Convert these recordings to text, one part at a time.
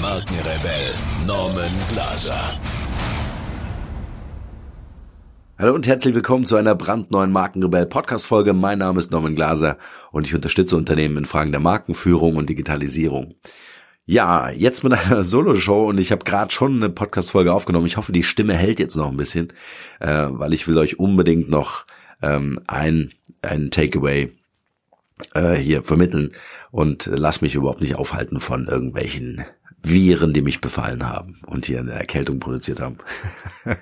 Markenrebell Norman Glaser. Hallo und herzlich willkommen zu einer brandneuen Markenrebell Podcast Folge. Mein Name ist Norman Glaser und ich unterstütze Unternehmen in Fragen der Markenführung und Digitalisierung. Ja, jetzt mit einer Solo-Show und ich habe gerade schon eine Podcast-Folge aufgenommen. Ich hoffe, die Stimme hält jetzt noch ein bisschen, äh, weil ich will euch unbedingt noch ähm, ein, ein Takeaway äh, hier vermitteln und lass mich überhaupt nicht aufhalten von irgendwelchen Viren, die mich befallen haben und hier eine Erkältung produziert haben.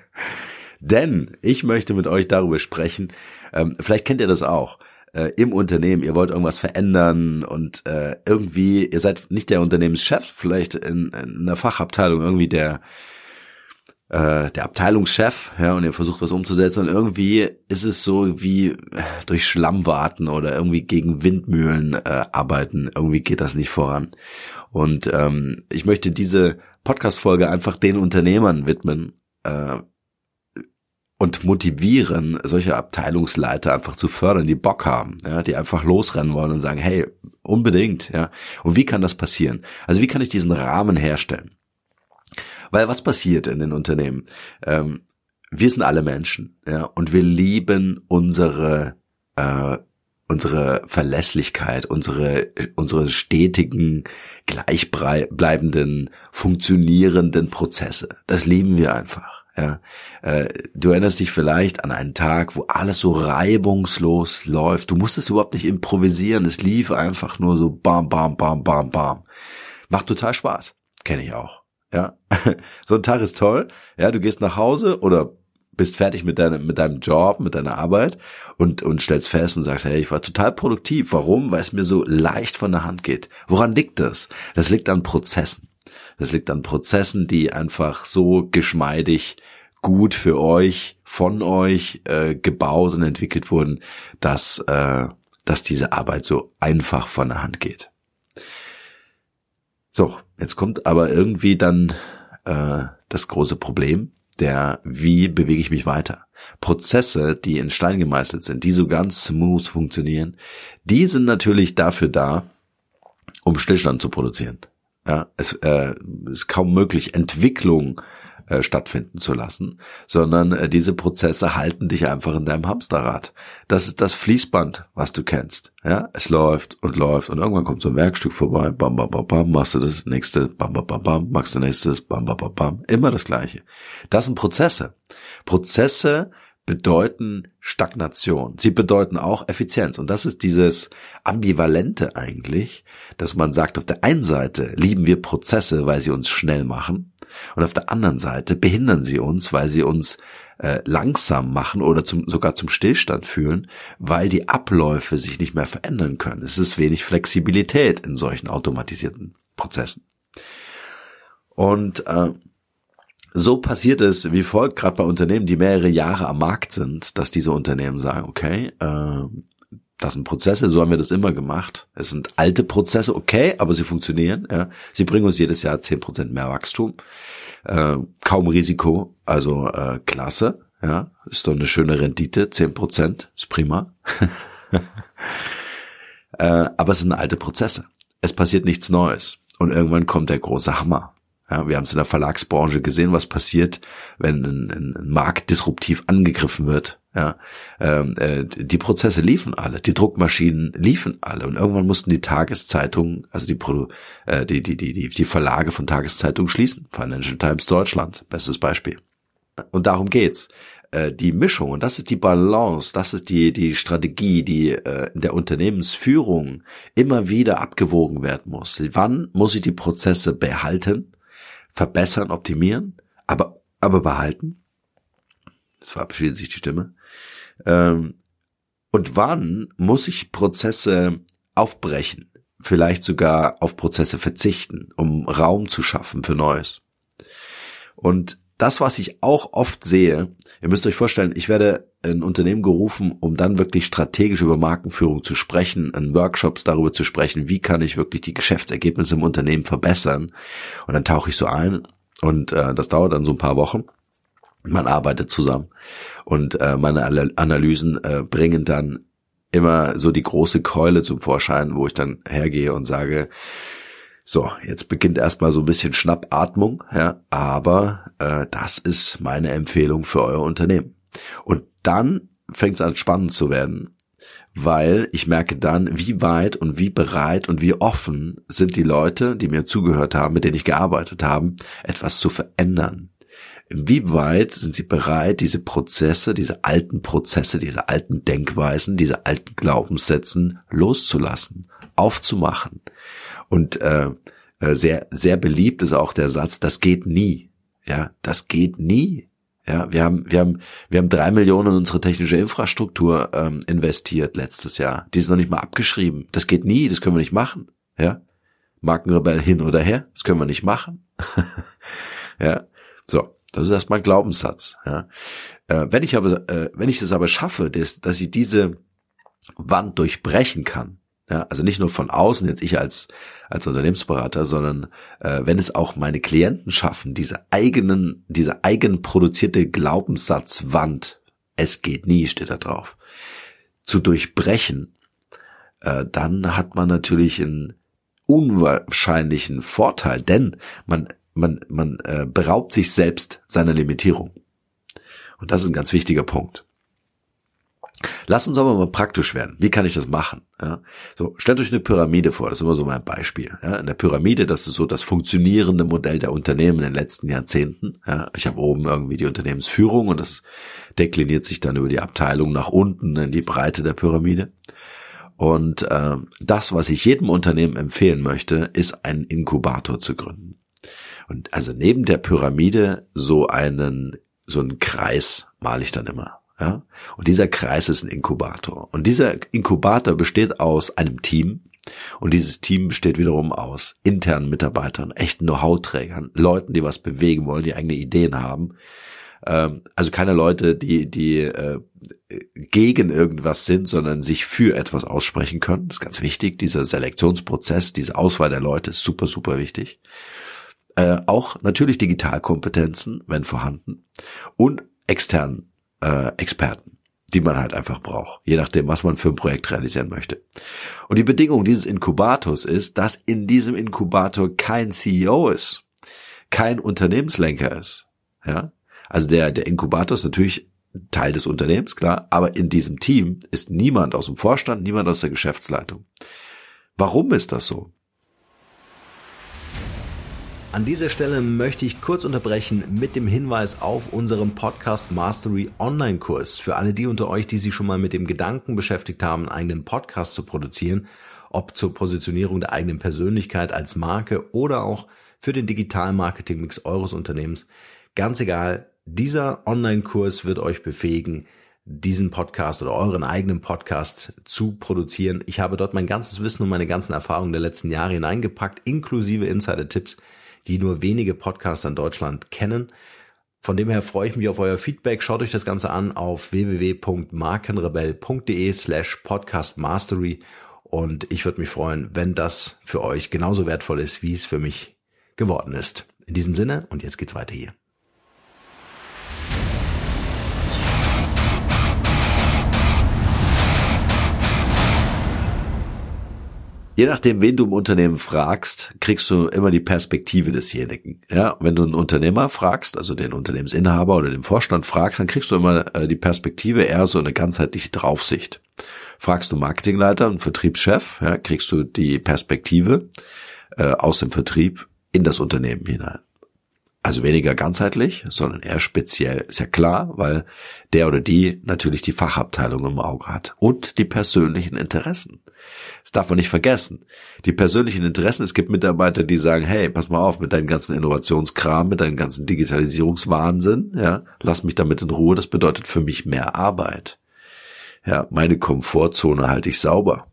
Denn ich möchte mit euch darüber sprechen, ähm, vielleicht kennt ihr das auch, äh, im Unternehmen, ihr wollt irgendwas verändern und äh, irgendwie, ihr seid nicht der Unternehmenschef, vielleicht in, in einer Fachabteilung irgendwie der äh, der Abteilungschef, ja, und ihr versucht was umzusetzen und irgendwie ist es so wie durch Schlamm warten oder irgendwie gegen Windmühlen äh, arbeiten, irgendwie geht das nicht voran. Und ähm, ich möchte diese Podcast-Folge einfach den Unternehmern widmen, äh, und motivieren, solche Abteilungsleiter einfach zu fördern, die Bock haben, ja, die einfach losrennen wollen und sagen, hey, unbedingt, ja. Und wie kann das passieren? Also wie kann ich diesen Rahmen herstellen? Weil was passiert in den Unternehmen? Ähm, wir sind alle Menschen, ja, und wir lieben unsere äh, unsere Verlässlichkeit, unsere unsere stetigen, gleichbleibenden, funktionierenden Prozesse. Das lieben wir einfach. Ja, äh, du erinnerst dich vielleicht an einen Tag, wo alles so reibungslos läuft. Du musstest überhaupt nicht improvisieren. Es lief einfach nur so bam, bam, bam, bam, bam. Macht total Spaß. Kenne ich auch. Ja, so ein Tag ist toll. Ja, du gehst nach Hause oder bist fertig mit deinem, mit deinem Job, mit deiner Arbeit und, und stellst fest und sagst, hey, ich war total produktiv. Warum? Weil es mir so leicht von der Hand geht. Woran liegt das? Das liegt an Prozessen. Das liegt an Prozessen, die einfach so geschmeidig gut für euch, von euch äh, gebaut und entwickelt wurden, dass, äh, dass diese Arbeit so einfach von der Hand geht. So, jetzt kommt aber irgendwie dann äh, das große Problem, der wie bewege ich mich weiter. Prozesse, die in Stein gemeißelt sind, die so ganz smooth funktionieren, die sind natürlich dafür da, um Stillstand zu produzieren. Ja, es äh, ist kaum möglich, Entwicklung äh, stattfinden zu lassen, sondern äh, diese Prozesse halten dich einfach in deinem Hamsterrad. Das ist das Fließband, was du kennst. Ja, es läuft und läuft und irgendwann kommt so ein Werkstück vorbei, bam, bam, bam, bam, machst du das nächste, bam, bam, bam, bam, machst du nächstes, bam, bam, bam, bam, immer das Gleiche. Das sind Prozesse. Prozesse bedeuten Stagnation. Sie bedeuten auch Effizienz. Und das ist dieses Ambivalente eigentlich, dass man sagt, auf der einen Seite lieben wir Prozesse, weil sie uns schnell machen. Und auf der anderen Seite behindern sie uns, weil sie uns äh, langsam machen oder zum, sogar zum Stillstand führen, weil die Abläufe sich nicht mehr verändern können. Es ist wenig Flexibilität in solchen automatisierten Prozessen. Und äh, so passiert es wie folgt, gerade bei Unternehmen, die mehrere Jahre am Markt sind, dass diese Unternehmen sagen, okay, äh, das sind Prozesse, so haben wir das immer gemacht. Es sind alte Prozesse, okay, aber sie funktionieren. Ja. Sie bringen uns jedes Jahr zehn Prozent mehr Wachstum. Äh, kaum Risiko, also äh, klasse. Ja, ist doch eine schöne Rendite, zehn Prozent, ist prima. äh, aber es sind alte Prozesse. Es passiert nichts Neues. Und irgendwann kommt der große Hammer. Ja, wir haben es in der Verlagsbranche gesehen, was passiert, wenn ein, ein Markt disruptiv angegriffen wird. Ja, ähm, äh, die Prozesse liefen alle, die Druckmaschinen liefen alle und irgendwann mussten die Tageszeitungen, also die, Produ äh, die, die, die, die, die Verlage von Tageszeitungen schließen. Financial Times Deutschland, bestes Beispiel. Und darum geht's äh, die Mischung und das ist die Balance, das ist die die Strategie, die äh, in der Unternehmensführung immer wieder abgewogen werden muss. Wann muss ich die Prozesse behalten verbessern, optimieren, aber, aber behalten. Das verabschiedet sich die Stimme. Ähm, und wann muss ich Prozesse aufbrechen? Vielleicht sogar auf Prozesse verzichten, um Raum zu schaffen für Neues. Und das, was ich auch oft sehe, ihr müsst euch vorstellen, ich werde in Unternehmen gerufen, um dann wirklich strategisch über Markenführung zu sprechen, in Workshops darüber zu sprechen, wie kann ich wirklich die Geschäftsergebnisse im Unternehmen verbessern. Und dann tauche ich so ein und äh, das dauert dann so ein paar Wochen. Man arbeitet zusammen und äh, meine Analysen äh, bringen dann immer so die große Keule zum Vorschein, wo ich dann hergehe und sage, so, jetzt beginnt erstmal so ein bisschen Schnappatmung, ja, aber äh, das ist meine Empfehlung für euer Unternehmen. Und dann fängt es an spannend zu werden, weil ich merke dann, wie weit und wie bereit und wie offen sind die Leute, die mir zugehört haben, mit denen ich gearbeitet habe, etwas zu verändern. Inwieweit sind sie bereit, diese Prozesse, diese alten Prozesse, diese alten Denkweisen, diese alten Glaubenssätzen loszulassen, aufzumachen? Und äh, äh, sehr, sehr beliebt ist auch der Satz, das geht nie. Ja, das geht nie. Ja, wir haben, wir haben, wir haben drei Millionen in unsere technische Infrastruktur ähm, investiert letztes Jahr. Die ist noch nicht mal abgeschrieben. Das geht nie, das können wir nicht machen. Ja, Markenrebell hin oder her, das können wir nicht machen. ja, so, das ist erstmal ein Glaubenssatz. Ja. Äh, wenn ich aber, äh, wenn ich es aber schaffe, dass, dass ich diese Wand durchbrechen kann, ja, also nicht nur von außen, jetzt ich als, als Unternehmensberater, sondern äh, wenn es auch meine Klienten schaffen, diese eigenen, diese eigenproduzierte Glaubenssatzwand, es geht nie, steht da drauf, zu durchbrechen, äh, dann hat man natürlich einen unwahrscheinlichen Vorteil, denn man, man, man äh, beraubt sich selbst seiner Limitierung. Und das ist ein ganz wichtiger Punkt. Lass uns aber mal praktisch werden. Wie kann ich das machen? Ja, so, stellt euch eine Pyramide vor, das ist immer so mein Beispiel. Ja, in der Pyramide, das ist so das funktionierende Modell der Unternehmen in den letzten Jahrzehnten. Ja, ich habe oben irgendwie die Unternehmensführung und das dekliniert sich dann über die Abteilung nach unten in die Breite der Pyramide. Und äh, das, was ich jedem Unternehmen empfehlen möchte, ist einen Inkubator zu gründen. Und also neben der Pyramide so einen so einen Kreis male ich dann immer. Ja? Und dieser Kreis ist ein Inkubator. Und dieser Inkubator besteht aus einem Team. Und dieses Team besteht wiederum aus internen Mitarbeitern, echten Know-how-Trägern, Leuten, die was bewegen wollen, die eigene Ideen haben. Ähm, also keine Leute, die, die äh, gegen irgendwas sind, sondern sich für etwas aussprechen können. Das ist ganz wichtig. Dieser Selektionsprozess, diese Auswahl der Leute ist super, super wichtig. Äh, auch natürlich Digitalkompetenzen, wenn vorhanden. Und externen äh, Experten, die man halt einfach braucht, je nachdem, was man für ein Projekt realisieren möchte. Und die Bedingung dieses Inkubators ist, dass in diesem Inkubator kein CEO ist, kein Unternehmenslenker ist. Ja, also der der Inkubator ist natürlich Teil des Unternehmens, klar, aber in diesem Team ist niemand aus dem Vorstand, niemand aus der Geschäftsleitung. Warum ist das so? An dieser Stelle möchte ich kurz unterbrechen mit dem Hinweis auf unserem Podcast Mastery Online Kurs. Für alle die unter euch, die sich schon mal mit dem Gedanken beschäftigt haben, einen eigenen Podcast zu produzieren, ob zur Positionierung der eigenen Persönlichkeit als Marke oder auch für den digitalen Marketing-Mix eures Unternehmens. Ganz egal, dieser Online-Kurs wird euch befähigen, diesen Podcast oder euren eigenen Podcast zu produzieren. Ich habe dort mein ganzes Wissen und meine ganzen Erfahrungen der letzten Jahre hineingepackt, inklusive Insider-Tipps, die nur wenige Podcaster in Deutschland kennen. Von dem her freue ich mich auf euer Feedback. Schaut euch das Ganze an auf www.markenrebell.de slash podcastmastery und ich würde mich freuen, wenn das für euch genauso wertvoll ist, wie es für mich geworden ist. In diesem Sinne und jetzt geht's weiter hier. Je nachdem, wen du im Unternehmen fragst, kriegst du immer die Perspektive desjenigen. Ja, wenn du einen Unternehmer fragst, also den Unternehmensinhaber oder den Vorstand fragst, dann kriegst du immer äh, die Perspektive eher so eine ganzheitliche Draufsicht. Fragst du Marketingleiter und Vertriebschef, ja, kriegst du die Perspektive äh, aus dem Vertrieb in das Unternehmen hinein. Also weniger ganzheitlich, sondern eher speziell. Ist ja klar, weil der oder die natürlich die Fachabteilung im Auge hat und die persönlichen Interessen. Das darf man nicht vergessen. Die persönlichen Interessen, es gibt Mitarbeiter, die sagen, hey, pass mal auf, mit deinem ganzen Innovationskram, mit deinem ganzen Digitalisierungswahnsinn, ja, lass mich damit in Ruhe, das bedeutet für mich mehr Arbeit. Ja, meine Komfortzone halte ich sauber.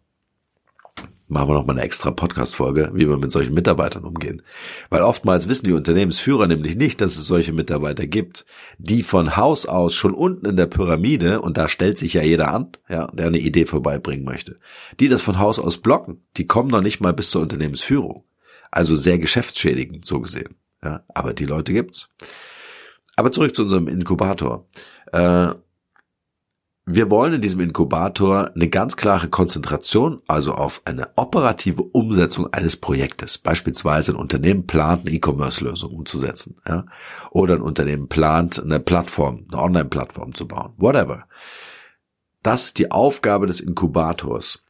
Machen wir noch mal eine extra Podcast-Folge, wie wir mit solchen Mitarbeitern umgehen. Weil oftmals wissen die Unternehmensführer nämlich nicht, dass es solche Mitarbeiter gibt, die von Haus aus schon unten in der Pyramide, und da stellt sich ja jeder an, ja, der eine Idee vorbeibringen möchte, die das von Haus aus blocken, die kommen noch nicht mal bis zur Unternehmensführung. Also sehr geschäftsschädigend, so gesehen. Ja, aber die Leute gibt's. Aber zurück zu unserem Inkubator. Äh, wir wollen in diesem Inkubator eine ganz klare Konzentration, also auf eine operative Umsetzung eines Projektes. Beispielsweise ein Unternehmen plant, eine E-Commerce-Lösung umzusetzen. Ja? Oder ein Unternehmen plant, eine Plattform, eine Online-Plattform zu bauen. Whatever. Das ist die Aufgabe des Inkubators.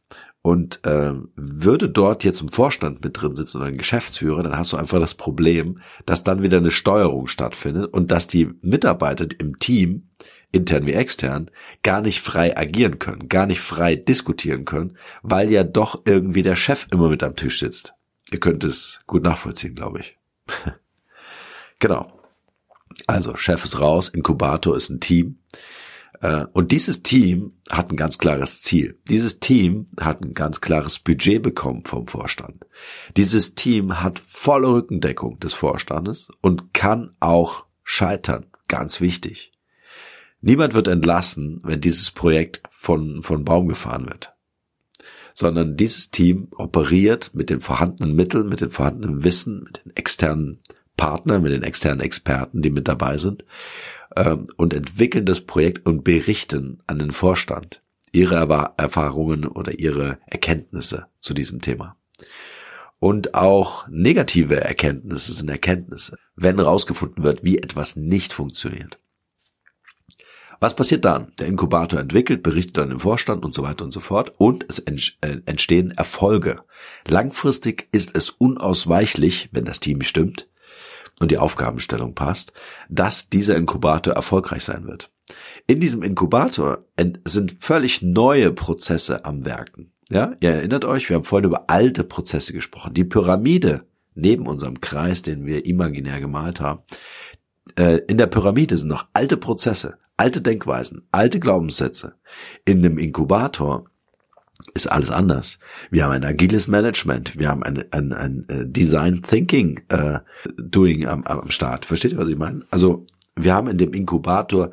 Und äh, würde dort jetzt im Vorstand mit drin sitzen oder ein Geschäftsführer, dann hast du einfach das Problem, dass dann wieder eine Steuerung stattfindet und dass die Mitarbeiter im Team intern wie extern, gar nicht frei agieren können, gar nicht frei diskutieren können, weil ja doch irgendwie der Chef immer mit am Tisch sitzt. Ihr könnt es gut nachvollziehen, glaube ich. genau. Also, Chef ist raus, Inkubator ist ein Team. Äh, und dieses Team hat ein ganz klares Ziel. Dieses Team hat ein ganz klares Budget bekommen vom Vorstand. Dieses Team hat volle Rückendeckung des Vorstandes und kann auch scheitern. Ganz wichtig. Niemand wird entlassen, wenn dieses Projekt von, von Baum gefahren wird. Sondern dieses Team operiert mit den vorhandenen Mitteln, mit dem vorhandenen Wissen, mit den externen Partnern, mit den externen Experten, die mit dabei sind, ähm, und entwickeln das Projekt und berichten an den Vorstand ihre Erfahrungen oder ihre Erkenntnisse zu diesem Thema. Und auch negative Erkenntnisse sind Erkenntnisse, wenn herausgefunden wird, wie etwas nicht funktioniert. Was passiert dann? Der Inkubator entwickelt, berichtet dann im Vorstand und so weiter und so fort und es äh, entstehen Erfolge. Langfristig ist es unausweichlich, wenn das Team stimmt und die Aufgabenstellung passt, dass dieser Inkubator erfolgreich sein wird. In diesem Inkubator sind völlig neue Prozesse am Werken. Ja, ihr erinnert euch, wir haben vorhin über alte Prozesse gesprochen. Die Pyramide neben unserem Kreis, den wir imaginär gemalt haben, äh, in der Pyramide sind noch alte Prozesse, alte Denkweisen, alte Glaubenssätze. In dem Inkubator ist alles anders. Wir haben ein agiles Management, wir haben ein, ein, ein äh, Design Thinking äh, Doing am, am Start. Versteht ihr, was ich meine? Also wir haben in dem Inkubator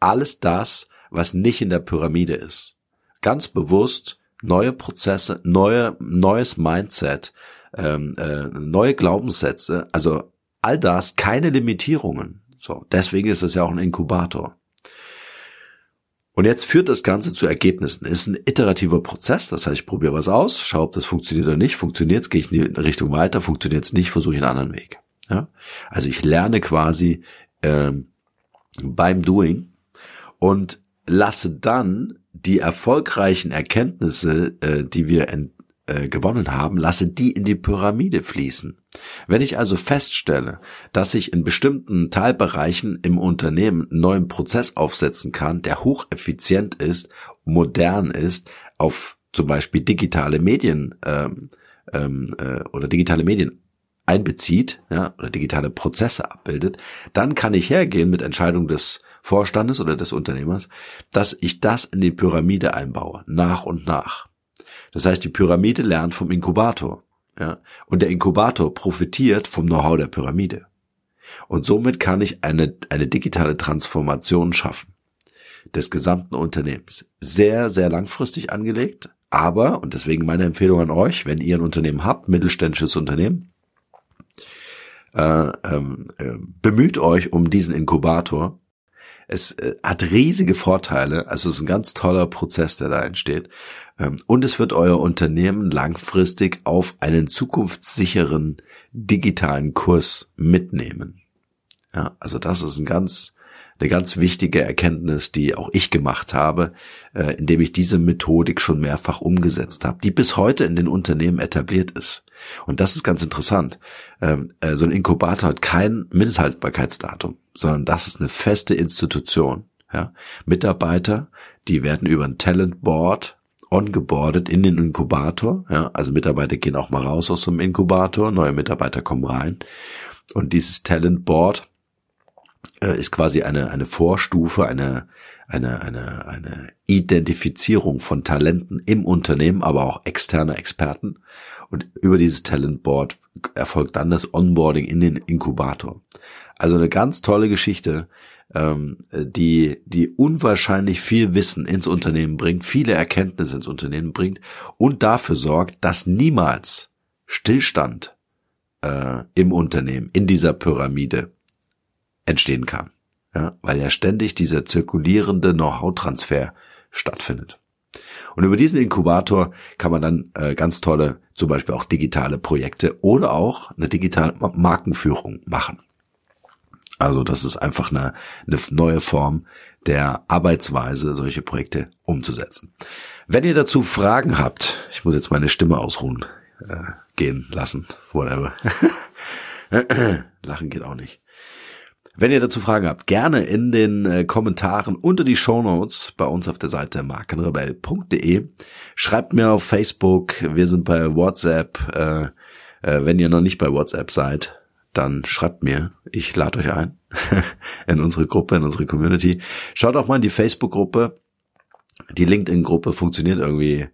alles das, was nicht in der Pyramide ist. Ganz bewusst neue Prozesse, neue, neues Mindset, ähm, äh, neue Glaubenssätze, also all das, keine Limitierungen. So, deswegen ist es ja auch ein Inkubator. Und jetzt führt das Ganze zu Ergebnissen. Ist ein iterativer Prozess, das heißt, ich probiere was aus, schaue, ob das funktioniert oder nicht. Funktioniert es, gehe ich in die Richtung weiter. Funktioniert es nicht, versuche ich einen anderen Weg. Ja? Also ich lerne quasi ähm, beim Doing und lasse dann die erfolgreichen Erkenntnisse, äh, die wir ent äh, gewonnen haben, lasse die in die Pyramide fließen. Wenn ich also feststelle, dass ich in bestimmten Teilbereichen im Unternehmen einen neuen Prozess aufsetzen kann, der hocheffizient ist, modern ist, auf zum Beispiel digitale Medien ähm, ähm, äh, oder digitale Medien einbezieht, ja, oder digitale Prozesse abbildet, dann kann ich hergehen mit Entscheidung des Vorstandes oder des Unternehmers, dass ich das in die Pyramide einbaue, nach und nach. Das heißt, die Pyramide lernt vom Inkubator. Ja? Und der Inkubator profitiert vom Know-how der Pyramide. Und somit kann ich eine, eine digitale Transformation schaffen des gesamten Unternehmens. Sehr, sehr langfristig angelegt, aber, und deswegen meine Empfehlung an euch, wenn ihr ein Unternehmen habt, mittelständisches Unternehmen, äh, ähm, äh, bemüht euch um diesen Inkubator. Es äh, hat riesige Vorteile, also es ist ein ganz toller Prozess, der da entsteht. Ähm, und es wird euer Unternehmen langfristig auf einen zukunftssicheren digitalen Kurs mitnehmen. Ja, also das ist ein ganz, eine ganz wichtige Erkenntnis, die auch ich gemacht habe, äh, indem ich diese Methodik schon mehrfach umgesetzt habe, die bis heute in den Unternehmen etabliert ist. Und das ist ganz interessant. Ähm, äh, so ein Inkubator hat kein Mindesthaltbarkeitsdatum, sondern das ist eine feste Institution. Ja? Mitarbeiter, die werden über ein Talent Board ongeboardet in den Inkubator. Ja, also Mitarbeiter gehen auch mal raus aus dem Inkubator, neue Mitarbeiter kommen rein. Und dieses Talent Board äh, ist quasi eine, eine Vorstufe, eine, eine, eine, eine Identifizierung von Talenten im Unternehmen, aber auch externe Experten. Und über dieses Talentboard erfolgt dann das Onboarding in den Inkubator. Also eine ganz tolle Geschichte, ähm, die, die unwahrscheinlich viel Wissen ins Unternehmen bringt, viele Erkenntnisse ins Unternehmen bringt und dafür sorgt, dass niemals Stillstand äh, im Unternehmen, in dieser Pyramide entstehen kann. Ja, weil ja ständig dieser zirkulierende Know-how-Transfer stattfindet. Und über diesen Inkubator kann man dann äh, ganz tolle, zum Beispiel auch digitale Projekte oder auch eine digitale Markenführung machen. Also das ist einfach eine, eine neue Form der Arbeitsweise, solche Projekte umzusetzen. Wenn ihr dazu Fragen habt, ich muss jetzt meine Stimme ausruhen äh, gehen lassen, whatever. Lachen geht auch nicht. Wenn ihr dazu Fragen habt, gerne in den äh, Kommentaren unter die Show Notes bei uns auf der Seite markenrebell.de. Schreibt mir auf Facebook, wir sind bei WhatsApp. Äh, äh, wenn ihr noch nicht bei WhatsApp seid, dann schreibt mir. Ich lade euch ein in unsere Gruppe, in unsere Community. Schaut auch mal in die Facebook-Gruppe. Die LinkedIn-Gruppe funktioniert irgendwie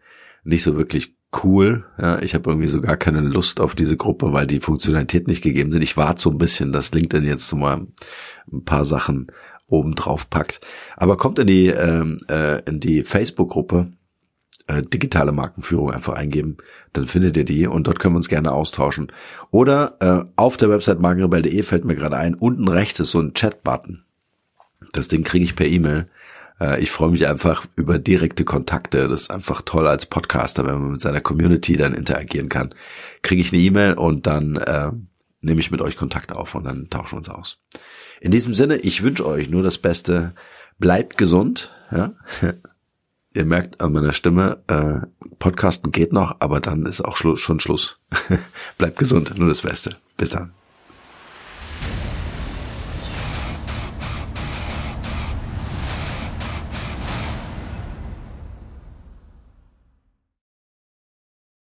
nicht so wirklich cool. Ja, ich habe irgendwie so gar keine Lust auf diese Gruppe, weil die Funktionalität nicht gegeben sind. Ich warte so ein bisschen, dass LinkedIn jetzt mal ein paar Sachen oben drauf packt. Aber kommt in die ähm, äh, in die Facebook-Gruppe äh, digitale Markenführung einfach eingeben, dann findet ihr die und dort können wir uns gerne austauschen. Oder äh, auf der Website markenrebell.de fällt mir gerade ein, unten rechts ist so ein Chat-Button. Das Ding kriege ich per E-Mail. Äh, ich freue mich einfach über direkte Kontakte. Das ist einfach toll als Podcaster, wenn man mit seiner Community dann interagieren kann. Kriege ich eine E-Mail und dann äh, nehme ich mit euch Kontakt auf und dann tauschen wir uns aus. In diesem Sinne, ich wünsche euch nur das Beste. Bleibt gesund. Ja? Ihr merkt an meiner Stimme, äh, Podcasten geht noch, aber dann ist auch Schlu schon Schluss. Bleibt gesund, nur das Beste. Bis dann.